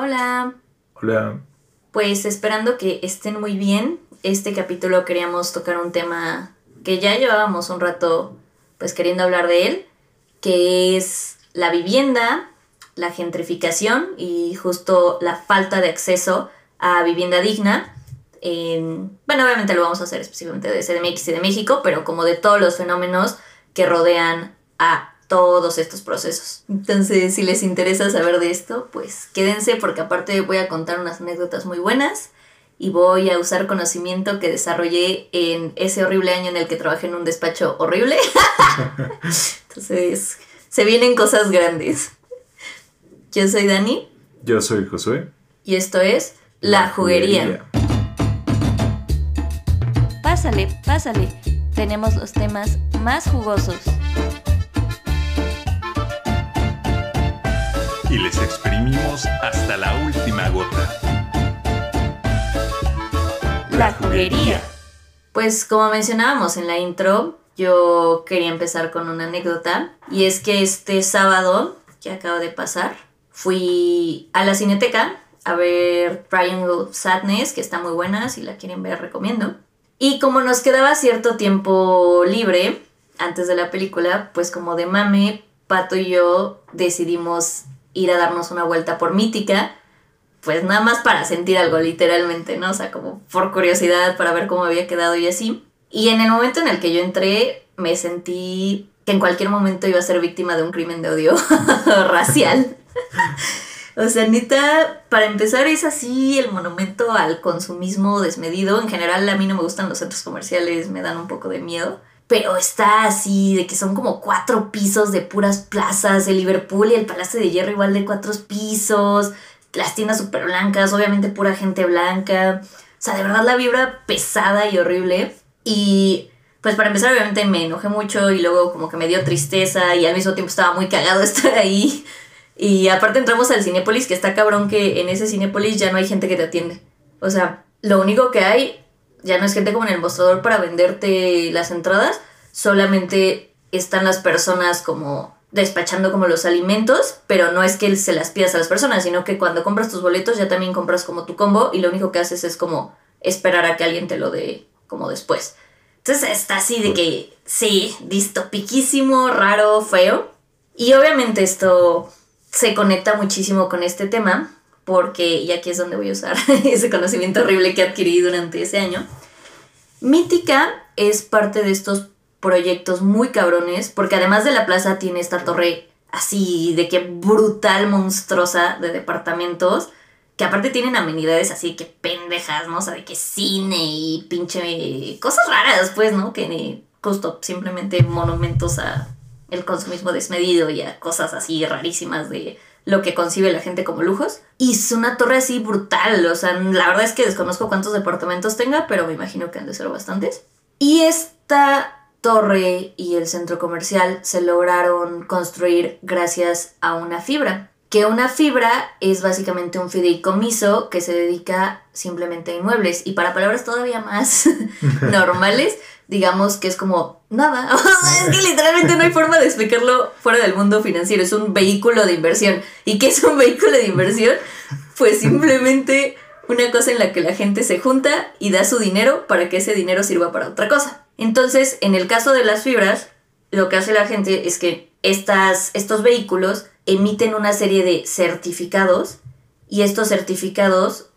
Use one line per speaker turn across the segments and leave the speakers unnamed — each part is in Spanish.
Hola.
Hola.
Pues esperando que estén muy bien. Este capítulo queríamos tocar un tema que ya llevábamos un rato pues queriendo hablar de él, que es la vivienda, la gentrificación y justo la falta de acceso a vivienda digna. bueno, obviamente lo vamos a hacer específicamente de CDMX y de México, pero como de todos los fenómenos que rodean a todos estos procesos. Entonces, si les interesa saber de esto, pues quédense porque aparte voy a contar unas anécdotas muy buenas y voy a usar conocimiento que desarrollé en ese horrible año en el que trabajé en un despacho horrible. Entonces, se vienen cosas grandes. Yo soy Dani.
Yo soy Josué.
Y esto es La, juguería. Pásale, pásale. Tenemos los temas más jugosos
les exprimimos hasta la última gota.
La juguería. Pues como mencionábamos en la intro, yo quería empezar con una anécdota y es que este sábado que acaba de pasar fui a la cineteca a ver Triangle Sadness, que está muy buena, si la quieren ver recomiendo. Y como nos quedaba cierto tiempo libre antes de la película, pues como de mame, Pato y yo decidimos ir a darnos una vuelta por Mítica, pues nada más para sentir algo literalmente, ¿no? O sea, como por curiosidad, para ver cómo había quedado y así. Y en el momento en el que yo entré, me sentí que en cualquier momento iba a ser víctima de un crimen de odio racial. o sea, neta, para empezar es así el monumento al consumismo desmedido. En general a mí no me gustan los centros comerciales, me dan un poco de miedo pero está así, de que son como cuatro pisos de puras plazas, el Liverpool y el Palacio de Hierro igual de cuatro pisos, las tiendas súper blancas, obviamente pura gente blanca, o sea, de verdad la vibra pesada y horrible. Y pues para empezar obviamente me enojé mucho y luego como que me dio tristeza y al mismo tiempo estaba muy cagado estar ahí. Y aparte entramos al Cinépolis, que está cabrón que en ese Cinépolis ya no hay gente que te atiende. O sea, lo único que hay ya no es gente como en el mostrador para venderte las entradas, solamente están las personas como despachando como los alimentos, pero no es que se las pidas a las personas, sino que cuando compras tus boletos ya también compras como tu combo y lo único que haces es como esperar a que alguien te lo dé como después. Entonces está así de que, sí, distopiquísimo, raro, feo. Y obviamente esto se conecta muchísimo con este tema, porque, y aquí es donde voy a usar ese conocimiento horrible que adquirí durante ese año, Mítica es parte de estos proyectos muy cabrones, porque además de la plaza tiene esta torre así de que brutal, monstruosa de departamentos, que aparte tienen amenidades así que pendejas, ¿no? O sea, de que cine y pinche cosas raras, pues, ¿no? Que justo simplemente monumentos a el consumismo desmedido y a cosas así rarísimas de lo que concibe la gente como lujos. Y es una torre así brutal, o sea, la verdad es que desconozco cuántos departamentos tenga, pero me imagino que han de ser bastantes. Y esta torre y el centro comercial se lograron construir gracias a una fibra. Que una fibra es básicamente un fideicomiso que se dedica simplemente a inmuebles. Y para palabras todavía más normales, digamos que es como nada. es que literalmente no hay forma de explicarlo fuera del mundo financiero. Es un vehículo de inversión. ¿Y qué es un vehículo de inversión? Pues simplemente una cosa en la que la gente se junta y da su dinero para que ese dinero sirva para otra cosa. Entonces, en el caso de las fibras, lo que hace la gente es que estas, estos vehículos emiten una serie de certificados y estos certificados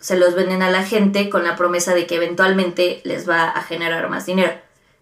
se los venden a la gente con la promesa de que eventualmente les va a generar más dinero.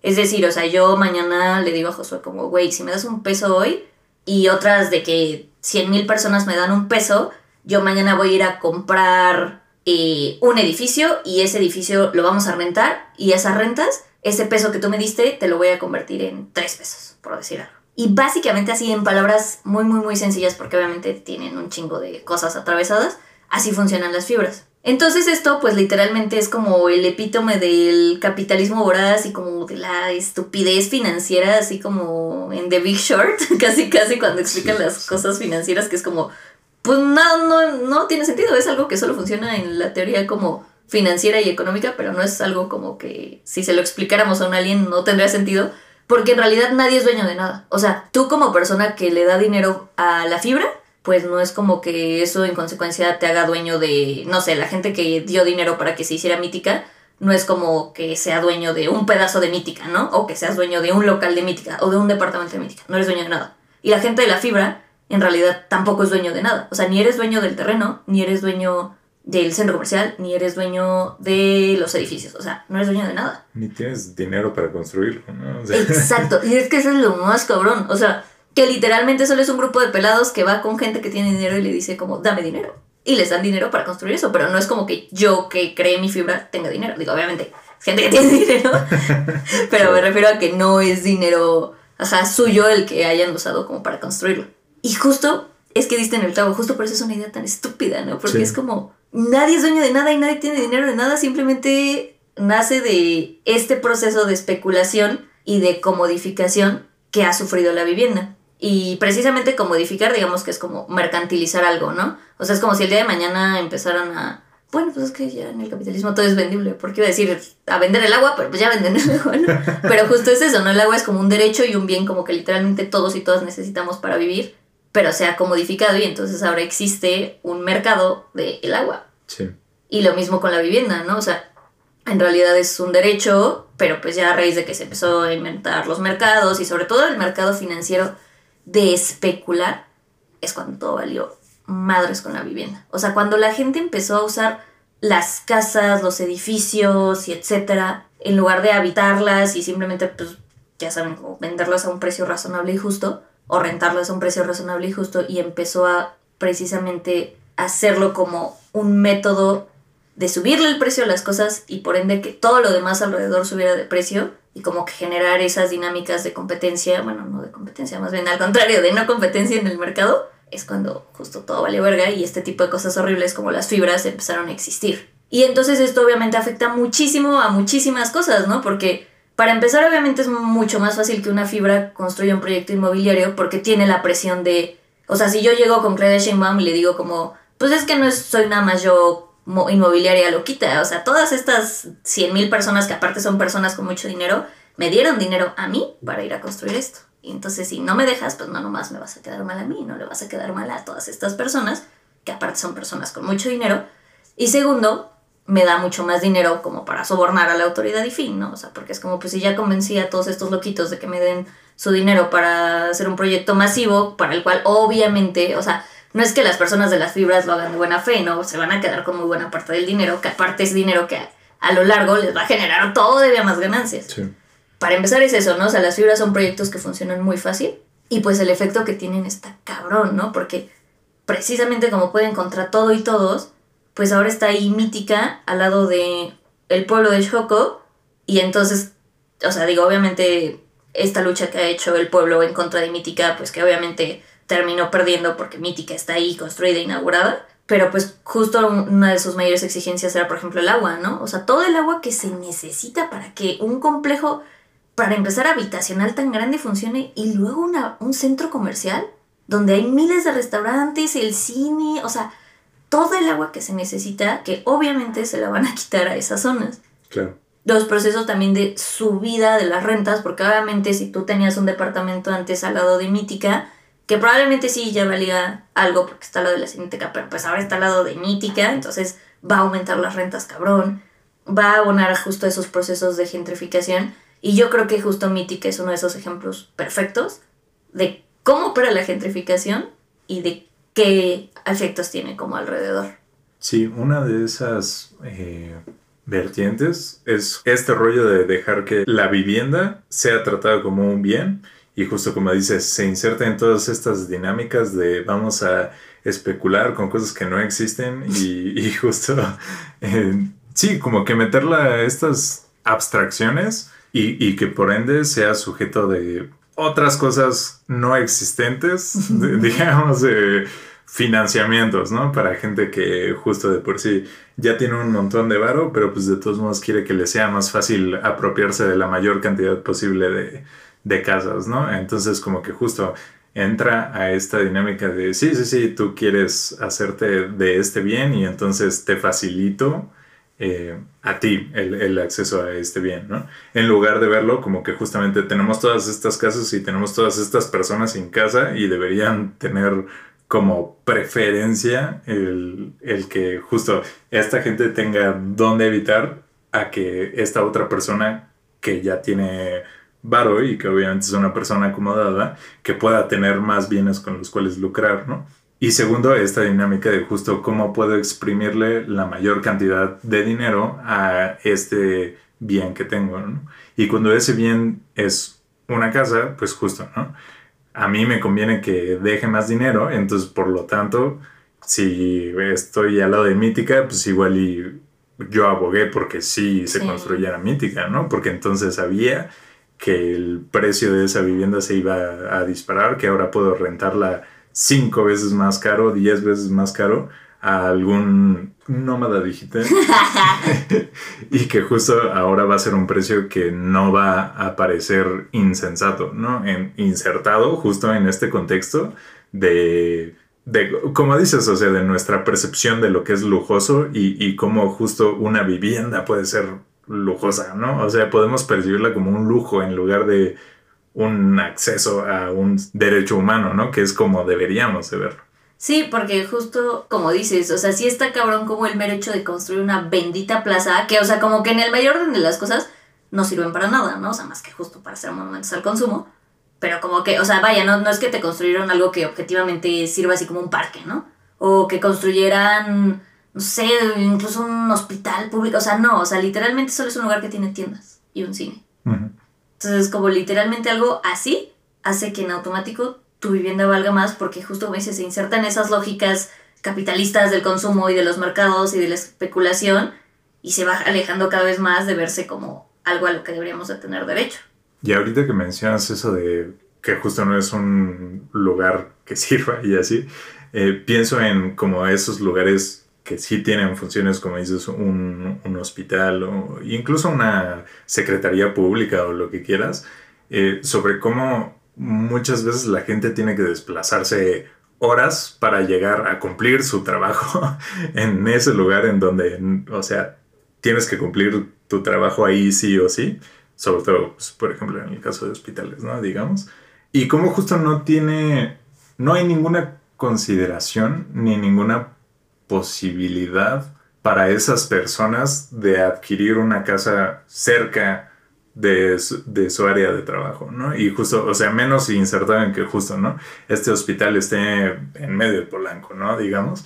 Es decir, o sea, yo mañana le digo a Josué como, güey, si me das un peso hoy y otras de que 100 mil personas me dan un peso, yo mañana voy a ir a comprar eh, un edificio y ese edificio lo vamos a rentar y esas rentas, ese peso que tú me diste, te lo voy a convertir en tres pesos, por decir algo. Y básicamente así en palabras muy, muy, muy sencillas, porque obviamente tienen un chingo de cosas atravesadas, así funcionan las fibras. Entonces esto pues literalmente es como el epítome del capitalismo voraz y como de la estupidez financiera, así como en The Big Short, casi casi cuando explican las cosas financieras, que es como, pues no, no, no tiene sentido, es algo que solo funciona en la teoría como financiera y económica, pero no es algo como que si se lo explicáramos a un alien no tendría sentido, porque en realidad nadie es dueño de nada. O sea, tú como persona que le da dinero a la fibra, pues no es como que eso en consecuencia te haga dueño de, no sé, la gente que dio dinero para que se hiciera mítica, no es como que sea dueño de un pedazo de mítica, ¿no? O que seas dueño de un local de mítica o de un departamento de mítica, no eres dueño de nada. Y la gente de la fibra, en realidad, tampoco es dueño de nada. O sea, ni eres dueño del terreno, ni eres dueño del centro comercial, ni eres dueño de los edificios. O sea, no eres dueño de nada.
Ni tienes dinero para construirlo, ¿no? O sea,
Exacto. Y es que eso es lo más cabrón. O sea, que literalmente solo es un grupo de pelados que va con gente que tiene dinero y le dice como, dame dinero. Y les dan dinero para construir eso, pero no es como que yo que cree mi fibra tenga dinero. Digo, obviamente, gente que tiene dinero, pero me refiero a que no es dinero, ajá, suyo el que hayan usado como para construirlo. Y justo es que diste en el clavo, justo por eso es una idea tan estúpida, ¿no? Porque
Sí.
es como, nadie es dueño de nada y nadie tiene dinero de nada, simplemente nace de este proceso de especulación y de comodificación que ha sufrido la vivienda. Y precisamente comodificar, digamos que es como mercantilizar algo, ¿no? O sea, es como si el día de mañana empezaran a... Bueno, pues es que ya en el capitalismo todo es vendible, porque iba a decir a vender el agua, pero pues ya venden el agua, ¿no? Pero justo es eso, ¿no? El agua es como un derecho y un bien como que literalmente todos y todas necesitamos para vivir, pero se ha comodificado y entonces ahora existe un mercado del agua.
sí.
Y lo mismo con la vivienda, ¿no? O sea, en realidad es un derecho, pero pues ya a raíz de que se empezó a inventar los mercados y sobre todo el mercado financiero de especular, es cuando todo valió madres con la vivienda. O sea, cuando la gente empezó a usar las casas, los edificios y etcétera, en lugar de habitarlas y simplemente, pues, ya saben, venderlas a un precio razonable y justo, o rentarlas a un precio razonable y justo, y empezó a precisamente hacerlo como un método de subirle el precio a las cosas y por ende que todo lo demás alrededor subiera de precio y como que generar esas dinámicas de competencia, bueno, no de competencia, más bien al contrario, de no competencia en el mercado, es cuando justo todo vale verga y este tipo de cosas horribles como las fibras empezaron a existir. Y entonces esto obviamente afecta muchísimo a muchísimas cosas, ¿no? Porque para empezar obviamente es mucho más fácil que una fibra construya un proyecto inmobiliario porque tiene la presión de, o sea, si yo llego con Claudia Sheinbaum y le digo como, pues es que no soy nada más yo mo- inmobiliaria loquita, o sea, todas estas 100 mil personas que aparte son personas con mucho dinero, me dieron dinero a mí para ir a construir esto. Y entonces si no me dejas, pues no nomás me vas a quedar mal a mí, no le vas a quedar mal a todas estas personas, que aparte son personas con mucho dinero. Y segundo, me da mucho más dinero como para sobornar a la autoridad y fin, ¿no? O sea, porque es como, pues si ya convencí a todos estos loquitos de que me den su dinero para hacer un proyecto masivo, para el cual obviamente, o sea, no es que las personas de las fibras lo hagan de buena fe, ¿no? Se van a quedar con muy buena parte del dinero, que aparte es dinero que a, a lo largo les va a generar todavía más ganancias
Sí.
para empezar es eso, ¿no? O sea, las fibras son proyectos que funcionan muy fácil y pues el efecto que tienen está cabrón, ¿no? Porque precisamente como pueden contra todo y todos, pues ahora está ahí Mítica al lado de el pueblo de Shoko y entonces, o sea, digo, obviamente esta lucha que ha hecho el pueblo en contra de Mítica, pues que obviamente terminó perdiendo porque Mítica está ahí construida inaugurada, pero pues justo una de sus mayores exigencias era, por ejemplo, el agua, ¿no? O sea, todo el agua que se necesita para que un complejo, para empezar, habitacional tan grande funcione y luego una, un centro comercial donde hay miles de restaurantes, el cine, o sea, todo el agua que se necesita, que obviamente se la van a quitar a esas zonas
Claro.
los procesos también de subida de las rentas, porque obviamente si tú tenías un departamento antes al lado de Mítica, que probablemente sí ya valía algo porque está al lado de la Cineteca, pero pues ahora está al lado de Mítica, entonces va a aumentar las rentas cabrón, va a abonar justo esos procesos de gentrificación, y yo creo que justo Mítica es uno de esos ejemplos perfectos de cómo opera la gentrificación y de qué efectos tiene como alrededor.
Sí, una de esas eh, vertientes es este rollo de dejar que la vivienda sea tratada como un bien y justo como dices, se inserta en todas estas dinámicas de vamos a especular con cosas que no existen y, y justo, eh, sí, como que meterla a estas abstracciones y, y que por ende sea sujeto de otras cosas no existentes, de- digamos, de financiamientos, ¿no? Para gente que justo de por sí ya tiene un montón de varo, pero pues de todos modos quiere que le sea más fácil apropiarse de la mayor cantidad posible de, de casas, ¿no? Entonces como que justo entra a esta dinámica de, sí, sí, sí, tú quieres hacerte de este bien y entonces te facilito eh, a ti el, el acceso a este bien, ¿no? En lugar de verlo como que justamente tenemos todas estas casas y tenemos todas estas personas sin casa y deberían tener como preferencia el, el que justo esta gente tenga dónde evitar a que esta otra persona que ya tiene varo y que obviamente es una persona acomodada, que pueda tener más bienes con los cuales lucrar, ¿no? Y segundo, esta dinámica de justo cómo puedo exprimirle la mayor cantidad de dinero a este bien que tengo, ¿no? Y cuando ese bien es una casa, pues justo, ¿no? A mí me conviene que deje más dinero, entonces por lo tanto, si estoy al lado de Mítica, pues igual y yo abogué porque sí se
Sí.
construyera Mítica, ¿no? Porque entonces sabía que el precio de esa vivienda se iba a, a disparar, que ahora puedo rentarla cinco veces más caro, diez veces más caro a algún nómada digital y que justo ahora va a ser un precio que no va a parecer insensato, ¿no? En, insertado justo en este contexto de, de, como dices, o sea, de nuestra percepción de lo que es lujoso y, y cómo justo una vivienda puede ser lujosa, ¿no? O sea, podemos percibirla como un lujo en lugar de un acceso a un derecho humano, ¿no? Que es como deberíamos de verlo.
Sí, porque justo como dices, o sea, sí está cabrón como el mero hecho de construir una bendita plaza, que o sea, como que en el mayor orden de las cosas no sirven para nada, ¿no? O sea, más que justo para ser monumentos al consumo. Pero como que, o sea, vaya, no, no es que te construyeron algo que objetivamente sirva así como un parque, ¿no? O que construyeran, no sé, incluso un hospital público. O sea, no, o sea, literalmente solo es un lugar que tiene tiendas y un cine. Entonces, como literalmente algo así hace que en automático tu vivienda valga más porque justo como dices, se insertan esas lógicas capitalistas del consumo y de los mercados y de la especulación y se va alejando cada vez más de verse como algo a lo que deberíamos de tener derecho.
Y ahorita que mencionas eso de que justo no es un lugar que sirva y así, eh, pienso en como esos lugares que sí tienen funciones, como dices, un, un hospital o incluso una secretaría pública o lo que quieras, eh, sobre cómo muchas veces la gente tiene que desplazarse horas para llegar a cumplir su trabajo en ese lugar en donde, o sea, tienes que cumplir tu trabajo ahí sí o sí, sobre todo, pues, por ejemplo, en el caso de hospitales, ¿no? Digamos. Y como justo no tiene, no hay ninguna consideración ni ninguna posibilidad para esas personas de adquirir una casa cerca de su, de su área de trabajo, ¿no? Y justo, o sea, menos insertado en que justo, ¿no? Este hospital esté en medio de Polanco, ¿no? Digamos.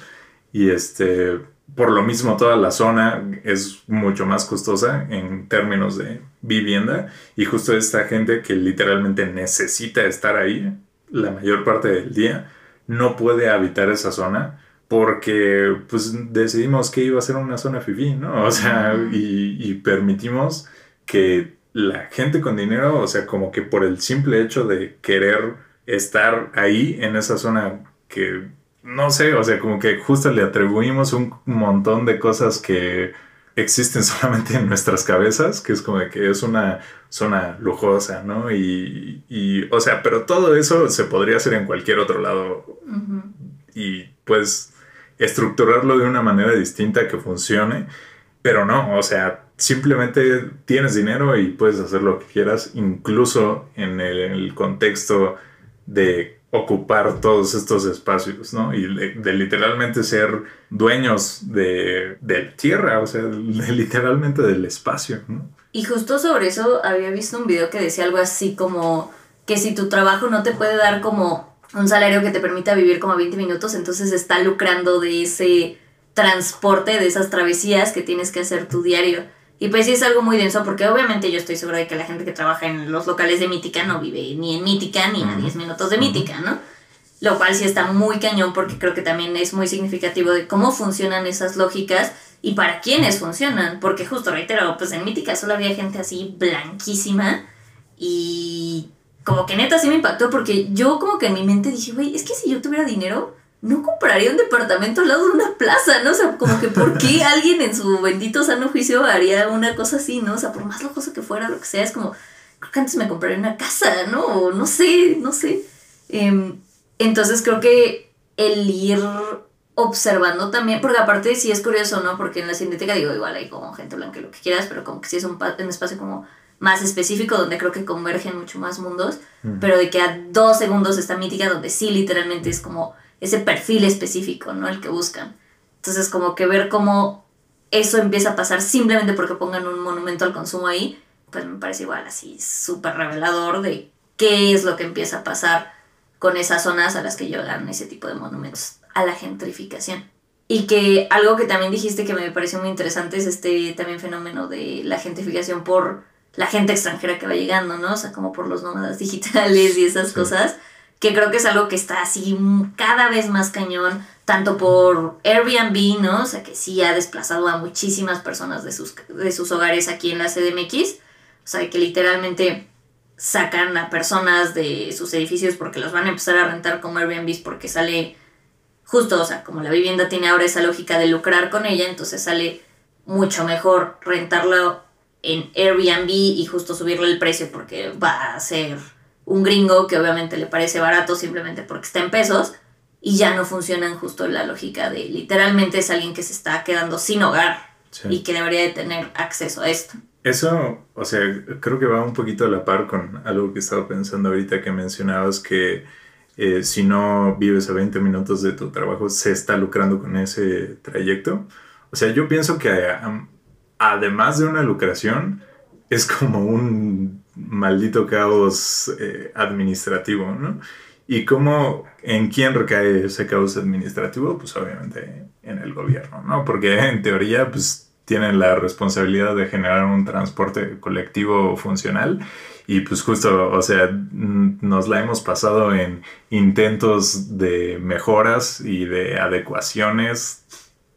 Y este, por lo mismo toda la zona es mucho más costosa en términos de vivienda y justo esta gente que literalmente necesita estar ahí la mayor parte del día no puede habitar esa zona porque pues decidimos que iba a ser una zona fifí, ¿no? O sea, y, y permitimos que la gente con dinero, o sea, como que por el simple hecho de querer estar ahí en esa zona que no sé, o sea, como que justo le atribuimos un montón de cosas que existen solamente en nuestras cabezas, que es como de que es una zona lujosa, ¿no? Y, y, o sea, pero todo eso se podría hacer en cualquier otro lado y pues estructurarlo de una manera distinta que funcione, pero no, o sea, simplemente tienes dinero y puedes hacer lo que quieras, incluso en el, contexto de ocupar todos estos espacios, ¿no? Y de, literalmente ser dueños de, de tierra, o sea, literalmente del espacio, ¿no?
Y justo sobre eso había visto un video que decía algo así como que si tu trabajo no te puede dar como un salario que te permita vivir como 20 minutos, entonces está lucrando de ese transporte, de esas travesías que tienes que hacer tu diario. Y pues sí es algo muy denso porque obviamente yo estoy segura de que la gente que trabaja en los locales de Mítica no vive ni en Mítica ni a
Ujú.
10 minutos de Mítica, ¿no? Lo cual sí está muy cañón porque creo que también es muy significativo de cómo funcionan esas lógicas y para quiénes funcionan. Porque justo, reitero, pues en Mítica solo había gente así blanquísima y como que neta sí me impactó porque yo como que en mi mente dije, güey, es que si yo tuviera dinero, no compraría un departamento al lado de una plaza, ¿no? O sea, como que por qué alguien en su bendito sano juicio haría una cosa así, ¿no? O sea, por más lujoso que fuera, lo que sea, es como, creo que antes me compraría una casa, ¿no? O no sé, no sé. Em, entonces creo que el ir observando también, porque aparte sí es curioso, ¿no? Porque en la cineteca digo, igual hay como gente blanca lo que quieras, pero como que sí es un espacio como más específico donde creo que convergen mucho más mundos, pero de que a dos segundos está mítica donde sí literalmente es como ese perfil específico, ¿no? El que buscan. Entonces, como que ver cómo eso empieza a pasar simplemente porque pongan un monumento al consumo ahí, pues me parece igual así súper revelador de qué es lo que empieza a pasar con esas zonas a las que llegan ese tipo de monumentos, a la gentrificación. Y que algo que también dijiste que me pareció muy interesante es este también fenómeno de la gentrificación por la gente extranjera que va llegando, ¿no? O sea, como por los nómadas digitales y esas cosas, que creo que es algo que está así cada vez más cañón, tanto por Airbnb, ¿no? O sea, que sí ha desplazado a muchísimas personas de sus, de sus hogares aquí en la CDMX, o sea, que literalmente sacan a personas de sus edificios porque los van a empezar a rentar como Airbnb porque sale justo, o sea, como la vivienda tiene ahora esa lógica de lucrar con ella, entonces sale mucho mejor rentarlo en Airbnb y justo subirle el precio porque va a ser un gringo que obviamente le parece barato simplemente porque está en pesos y ya no funcionan justo la lógica de literalmente es alguien que se está quedando sin hogar y que debería de tener acceso a esto.
Eso, o sea, creo que va un poquito a la par con algo que estaba pensando ahorita que mencionabas que eh, si no vives a 20 minutos de tu trabajo se está lucrando con ese trayecto. O sea, yo pienso que además de una lucración, es como un maldito caos eh, administrativo, ¿no? ¿Y cómo, en quién recae ese caos administrativo? Pues obviamente en el gobierno, ¿no? Porque en teoría, pues tienen la responsabilidad de generar un transporte colectivo funcional y pues justo, o sea, nos la hemos pasado en intentos de mejoras y de adecuaciones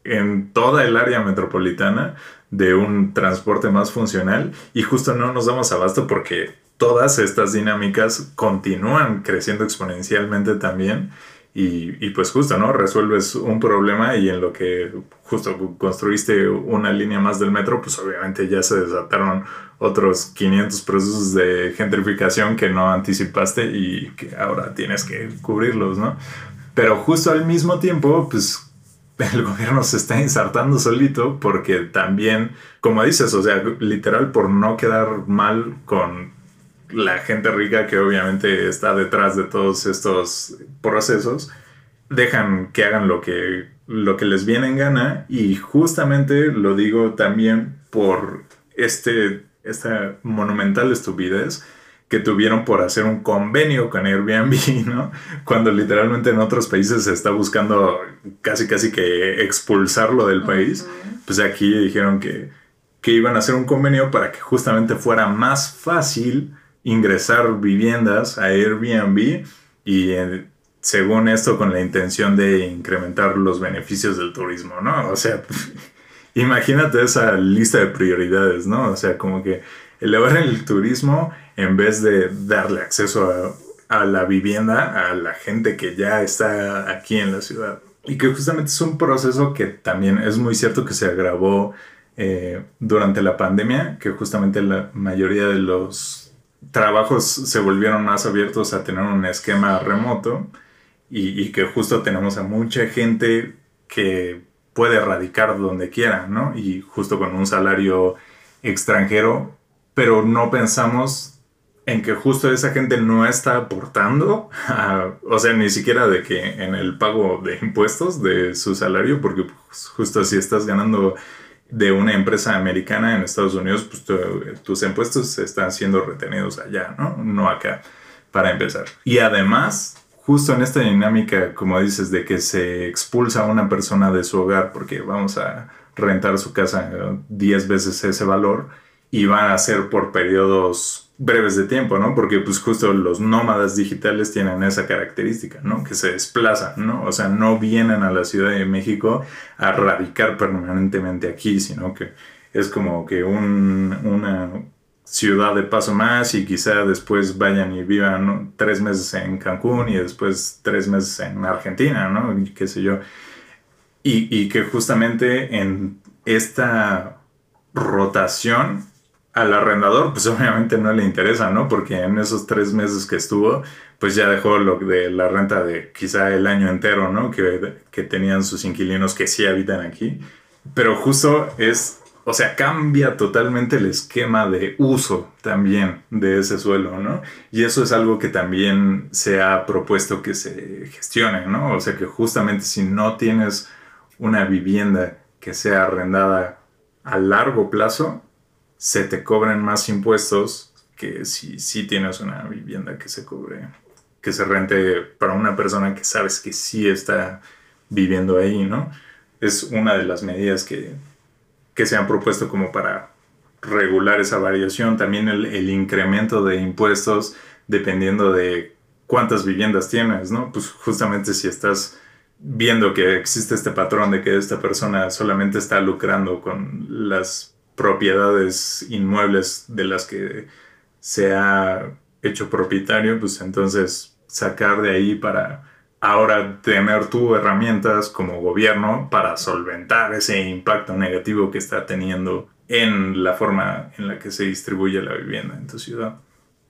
en toda el área metropolitana de un transporte más funcional y justo no nos damos abasto porque todas estas dinámicas continúan creciendo exponencialmente también y, pues justo, ¿no? Resuelves un problema y en lo que justo construiste una línea más del metro, pues obviamente ya se desataron otros 500 procesos de gentrificación que no anticipaste y que ahora tienes que cubrirlos, ¿no? Pero justo al mismo tiempo, pues el gobierno se está insertando solito porque también, como dices, o sea, literal por no quedar mal con la gente rica que obviamente está detrás de todos estos procesos, dejan que hagan lo que, lo que les viene en gana. Y justamente lo digo también por este, esta monumental estupidez que tuvieron por hacer un convenio con Airbnb, ¿no? Cuando literalmente en otros países se está buscando casi casi que expulsarlo del país, pues aquí dijeron que, que iban a hacer un convenio para que justamente fuera más fácil ingresar viviendas a Airbnb y eh, según esto con la intención de incrementar los beneficios del turismo, ¿no? O sea, imagínate esa lista de prioridades, ¿no? O sea, como que elevar el turismo en vez de darle acceso a, la vivienda a la gente que ya está aquí en la ciudad. Y que justamente es un proceso que también es muy cierto que se agravó eh, durante la pandemia, que justamente la mayoría de los trabajos se volvieron más abiertos a tener un esquema remoto y, y que justo tenemos a mucha gente que puede radicar donde quiera, ¿no? Y justo con un salario extranjero, pero no pensamos en que justo esa gente no está aportando, o sea, ni siquiera de que en el pago de impuestos de su salario, porque pues, justo si estás ganando de una empresa americana en Estados Unidos, pues tus impuestos están siendo retenidos allá, ¿no? No acá, para empezar. Y además, justo en esta dinámica, como dices, de que se expulsa a una persona de su hogar porque vamos a rentar su casa 10 veces ese valor y van a ser por periodos breves de tiempo, ¿no? Porque pues justo los nómadas digitales tienen esa característica, ¿no? Que se desplazan, ¿no? O sea, no vienen a la Ciudad de México a radicar permanentemente aquí, sino que es como que un, una ciudad de paso más y quizá después vayan y vivan tres meses en Cancún y después tres meses en Argentina, ¿no? Y qué sé yo. Y, y que justamente en esta rotación al arrendador, pues obviamente no le interesa, ¿no? Porque en esos tres meses que estuvo, pues ya dejó lo de la renta de quizá el año entero, ¿no? Que, que tenían sus inquilinos que sí habitan aquí. Pero justo es o sea, cambia totalmente el esquema de uso también de ese suelo, ¿no? Y eso es algo que también se ha propuesto que se gestione, ¿no? O sea, que justamente si no tienes una vivienda que sea arrendada a largo plazo, se te cobran más impuestos que si, si tienes una vivienda que se cobre, que se rente para una persona que sabes que sí está viviendo ahí, ¿no? Es una de las medidas que, que se han propuesto como para regular esa variación. También el, incremento de impuestos dependiendo de cuántas viviendas tienes, ¿no? Pues justamente si estás viendo que existe este patrón de que esta persona solamente está lucrando con las propiedades inmuebles de las que se ha hecho propietario, pues entonces sacar de ahí para ahora tener tu herramientas como gobierno para solventar ese impacto negativo que está teniendo en la forma en la que se distribuye la vivienda en tu ciudad.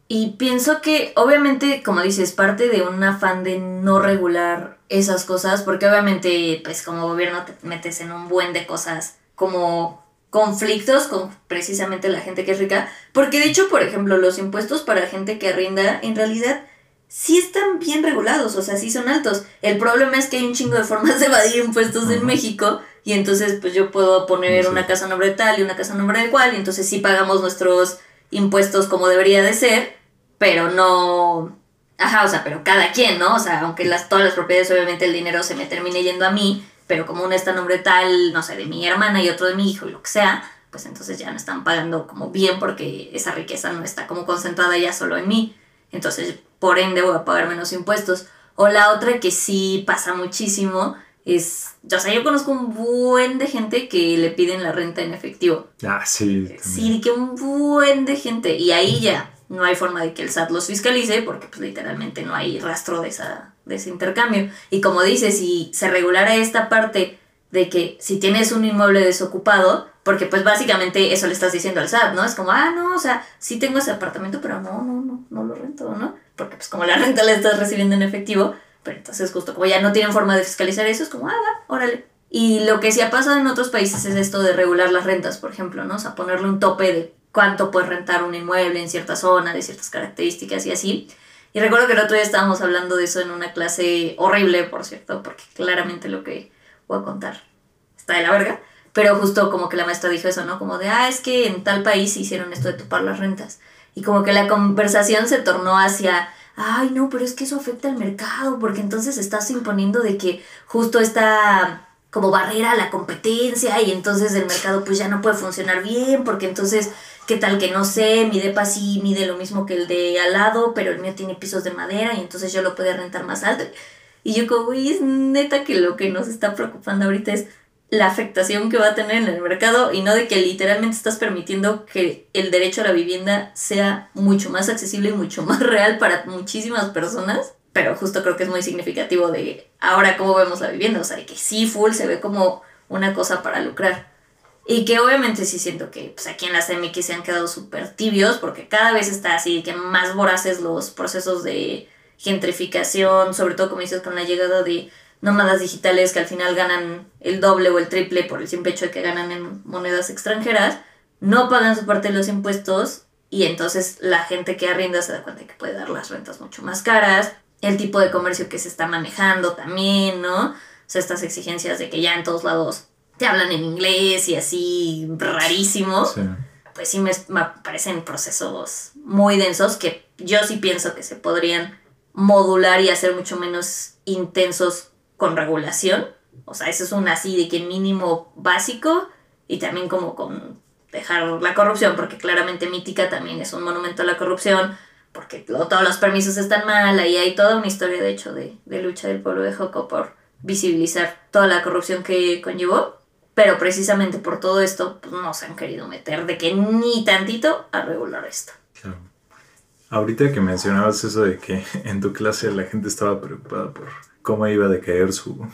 Y pienso que obviamente, como dices, parte de un afán de no regular esas cosas, porque obviamente, pues como gobierno te metes en un buen de cosas como conflictos con precisamente la gente que es rica, porque de hecho, por ejemplo, los impuestos para gente que arrinda, en realidad sí están bien regulados, o sea, sí son altos. El problema es que hay un chingo de formas de evadir impuestos en México y entonces pues yo puedo poner una casa a nombre de tal y una casa a nombre de cual y entonces sí pagamos nuestros impuestos como debería de ser, pero no... Ajá, o sea, pero cada quien, ¿no? O sea, aunque las, todas las propiedades, obviamente el dinero se me termine yendo a mí, pero como uno está a nombre tal, no sé, de mi hermana y otro de mi hijo y lo que sea, pues entonces ya no están pagando como bien porque esa riqueza no está como concentrada ya solo en mí. Entonces, por ende, voy a pagar menos impuestos. O la otra que sí pasa muchísimo es, o sea, yo conozco un buen de gente que le piden la renta en efectivo.
Ah, sí.
Sí, que un buen de gente. Y ahí ya no hay forma de que el SAT los fiscalice porque pues literalmente no hay rastro de, esa, de ese intercambio. Y como dices, si se regulara esta parte de que si tienes un inmueble desocupado, porque pues básicamente eso le estás diciendo al SAT, ¿no? Es como, ah, no, o sea, sí tengo ese apartamento, pero no, no, no, no lo rento, ¿no? Porque pues como la renta la estás recibiendo en efectivo, pero entonces justo como ya no tienen forma de fiscalizar eso, es como, ah, va, órale. Y lo que sí ha pasado en otros países es esto de regular las rentas, por ejemplo, ¿no? O sea, ponerle un tope de cuánto puedes rentar un inmueble en cierta zona, de ciertas características y así. Y recuerdo que el otro día estábamos hablando de eso en una clase horrible, por cierto, porque claramente lo que voy a contar está de la verga. Pero justo como que la maestra dijo eso, ¿no? Como de, ah, es que en tal país hicieron esto de topar las rentas. Y como que la conversación se tornó hacia, ay, no, pero es que eso afecta al mercado, porque entonces estás imponiendo de que justo está como barrera a la competencia y entonces el mercado pues ya no puede funcionar bien, porque entonces, ¿qué tal que no sé? Mi depa sí mide lo mismo que el de al lado, pero el mío tiene pisos de madera y entonces yo lo puedo rentar más alto. Y yo como, güey, es neta que lo que nos está preocupando ahorita es la afectación que va a tener en el mercado y no de que literalmente estás permitiendo que el derecho a la vivienda sea mucho más accesible y mucho más real para muchísimas personas. Pero justo creo que es muy significativo de ahora cómo vemos la vivienda. O sea, que sí, full se ve como una cosa para lucrar. Y que obviamente sí siento que pues, aquí en la CMX se han quedado súper tibios porque cada vez está así que más voraces los procesos de gentrificación, sobre todo como dices con la llegada de nómadas digitales que al final ganan el doble o el triple por el simple hecho de que ganan en monedas extranjeras, no pagan su parte de los impuestos y entonces la gente que arrienda se da cuenta de que puede dar las rentas mucho más caras, el tipo de comercio que se está manejando también, ¿no? O sea, estas exigencias de que ya en todos lados te hablan en inglés y así rarísimo, pues sí me, me parecen procesos muy densos que yo sí pienso que se podrían modular y hacer mucho menos intensos con regulación. O sea, eso es un así de que mínimo básico y también como con dejar la corrupción, porque claramente Mítica también es un monumento a la corrupción, porque todos los permisos están mal, ahí hay toda una historia de hecho de, de lucha del pueblo de Joco por visibilizar toda la corrupción que conllevó, pero precisamente por todo esto pues, no se han querido meter de que ni tantito a regular esto. Claro.
Ahorita que mencionabas eso de que en tu clase la gente estaba preocupada por cómo iba a decaer su,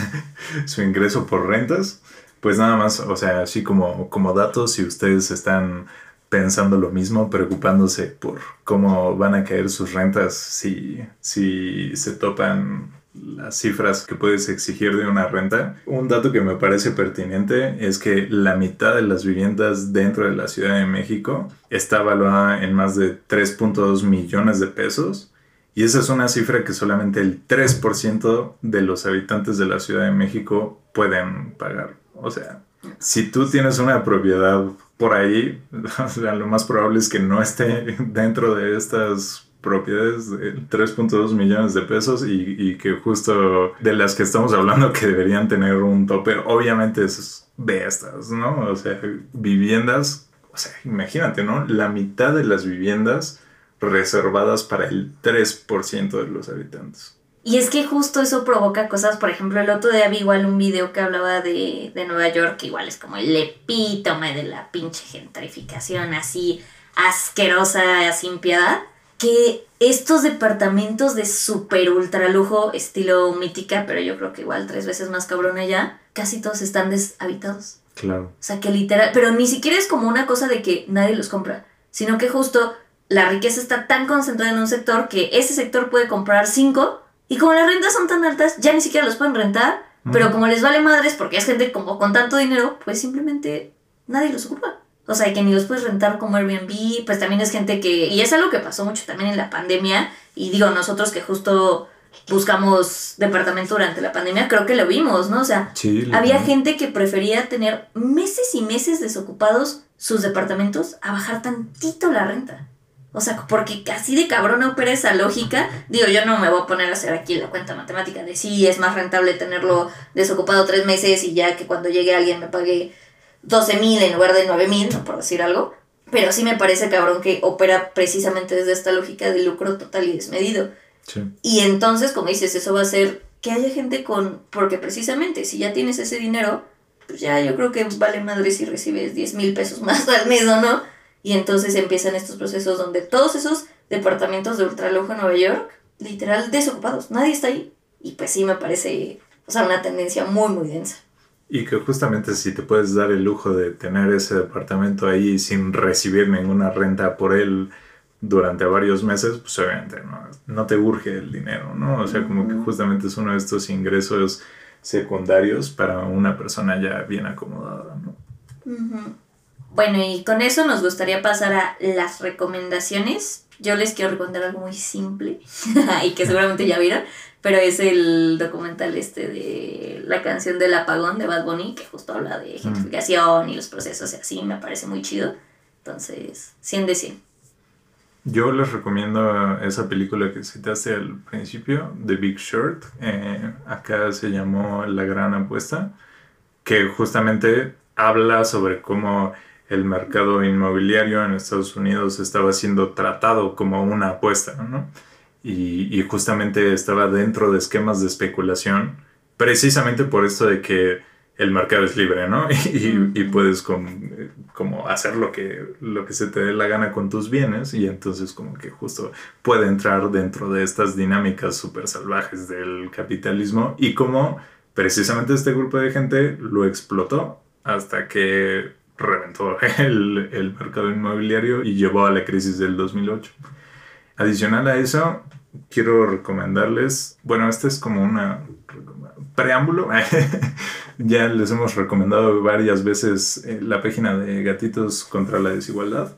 su ingreso por rentas. Pues nada más, o sea, así como, como datos, si ustedes están pensando lo mismo, preocupándose por cómo van a caer sus rentas si, si se topan las cifras que puedes exigir de una renta. Un dato que me parece pertinente es que la mitad de las viviendas dentro de la Ciudad de México está evaluada en más de 3.2 millones de pesos. Y esa es una cifra que solamente el 3% de los habitantes de la Ciudad de México pueden pagar. O sea, si tú tienes una propiedad por ahí, lo más probable es que no esté dentro de estas propiedades de 3.2 millones de pesos y, que justo de las que estamos hablando que deberían tener un tope, obviamente es de estas, ¿no? O sea, viviendas, o sea, imagínate, ¿no? La mitad de las viviendas reservadas para el 3% de los habitantes.
Y es que justo eso provoca cosas, por ejemplo, el otro día vi igual un video que hablaba de, de Nueva York, igual es como el epítome de la pinche gentrificación así asquerosa, sin piedad que estos departamentos de super ultra lujo, estilo mítica, pero yo creo que igual tres veces más cabrón allá, casi todos están deshabitados.
Claro.
O sea, que literal, pero ni siquiera es como una cosa de que nadie los compra, sino que justo la riqueza está tan concentrada en un sector que ese sector puede comprar cinco y como las rentas son tan altas, ya ni siquiera los pueden rentar, pero como les vale madres porque es gente como con tanto dinero, pues simplemente nadie los ocupa. O sea, que ni los puedes rentar como Airbnb, pues también es gente que, y es algo que pasó mucho también en la pandemia, y digo, nosotros que justo buscamos departamento durante la pandemia, creo que lo vimos, ¿no? O sea, había gente que prefería tener meses y meses desocupados sus departamentos a bajar tantito la renta. O sea, porque así de cabrón opera esa lógica. Digo, yo no me voy a poner a hacer aquí la cuenta matemática de si es más rentable tenerlo desocupado tres meses y ya que cuando llegue alguien me pague 12 mil en lugar de 9 mil, por decir algo. Pero sí me parece cabrón que opera precisamente desde esta lógica de lucro total y desmedido. Y entonces, como dices, eso va a hacer que haya gente con... Porque precisamente si ya tienes ese dinero, pues ya yo creo que vale madre si recibes 10 mil pesos más al mes o no. Y entonces empiezan estos procesos donde todos esos departamentos de ultralujo en Nueva York, literal desocupados, nadie está ahí. Y pues sí me parece, o sea, una tendencia muy, muy densa.
Y que justamente si te puedes dar el lujo de tener ese departamento ahí sin recibir ninguna renta por él durante varios meses, pues obviamente no, no te urge el dinero, ¿no? O sea, como que justamente es uno de estos ingresos secundarios para una persona ya bien acomodada, ¿no?
Bueno, y con eso nos gustaría pasar a las recomendaciones. Yo les quiero recomendar algo muy simple y que seguramente ya vieron, pero es el documental este de la canción del apagón de Bad Bunny, que justo habla de gentrificación y los procesos y así, me parece muy chido. Entonces, 100 de 100.
Yo les recomiendo esa película que citaste al principio, The Big Short. Eh, acá se llamó La Gran Apuesta, que justamente habla sobre cómo el mercado inmobiliario en Estados Unidos estaba siendo tratado como una apuesta, ¿no? Y, justamente estaba dentro de esquemas de especulación, precisamente por esto de que el mercado es libre, ¿no? Y, puedes como, hacer lo que, lo que se te dé la gana con tus bienes y entonces como que justo puede entrar dentro de estas dinámicas súper salvajes del capitalismo y como precisamente este grupo de gente lo explotó hasta que reventó el, el mercado inmobiliario y llevó a la crisis del 2008. Adicional a eso, quiero recomendarles, bueno, este es como una preámbulo. ya les hemos recomendado varias veces eh, la página de Gatitos contra la Desigualdad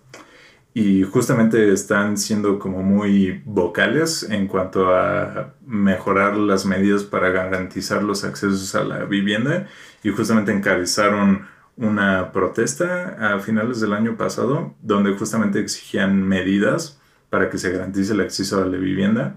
y justamente están siendo como muy vocales en cuanto a mejorar las medidas para garantizar los accesos a la vivienda y justamente encabezaron una protesta a finales del año pasado donde justamente exigían medidas para que se garantice el acceso a la vivienda.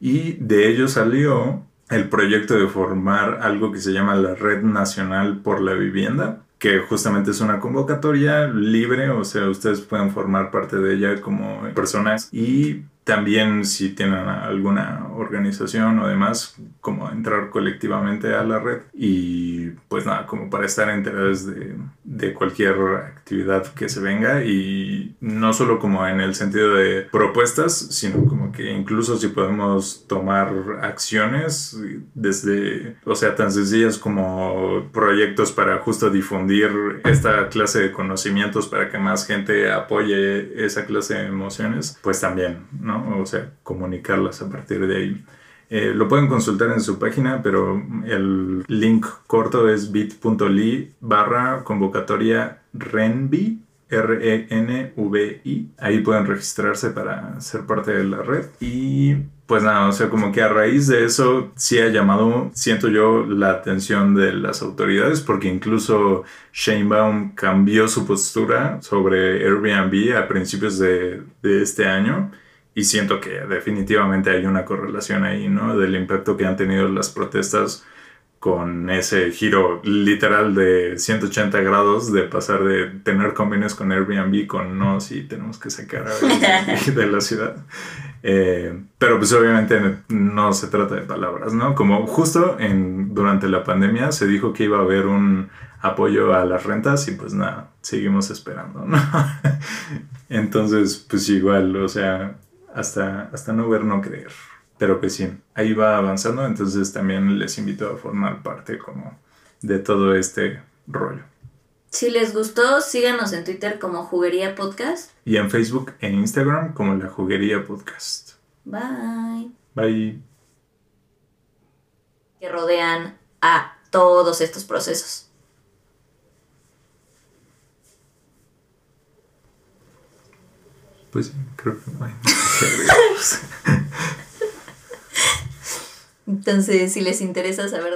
Y de ello salió el proyecto de formar algo que se llama la Red Nacional por la Vivienda, que justamente es una convocatoria libre, o sea, ustedes pueden formar parte de ella como personas y también si tienen alguna organización o demás, como entrar colectivamente a la red y pues nada, como para estar enterados de, de cualquier actividad que se venga y no solo como en el sentido de propuestas, sino como que incluso si podemos tomar acciones desde, o sea, tan sencillas como proyectos para justo difundir esta clase de conocimientos para que más gente apoye esa clase de emociones, pues también, ¿no? O sea, comunicarlas a partir de ahí. Eh, lo pueden consultar en su página, pero el link corto es bit.ly barra convocatoria RENVI, R-E-N-V-I. Ahí pueden registrarse para ser parte de la red. Y pues nada, o sea, como que a raíz de eso sí ha llamado, siento yo, la atención de las autoridades, porque incluso Sheinbaum cambió su postura sobre Airbnb a principios de, de este año. Y siento que definitivamente hay una correlación ahí, ¿no? Del impacto que han tenido las protestas con ese giro literal de 180 grados de pasar de tener convenios con Airbnb con no, sí, tenemos que sacar a de la ciudad. Eh, pero pues obviamente no se trata de palabras, ¿no? Como justo en, durante la pandemia se dijo que iba a haber un apoyo a las rentas y pues nada, seguimos esperando, ¿no? Entonces, pues igual, o sea, hasta, hasta no ver, no creer pero que sí, ahí va avanzando, entonces también les invito a formar parte como de todo este rollo.
Si les gustó, síganos en Twitter como Juguería Podcast.
Y en Facebook e Instagram como La Juguería Podcast.
Bye.
Bye.
Que rodean a todos estos procesos.
Pues creo que no hay
Entonces, si les interesa saber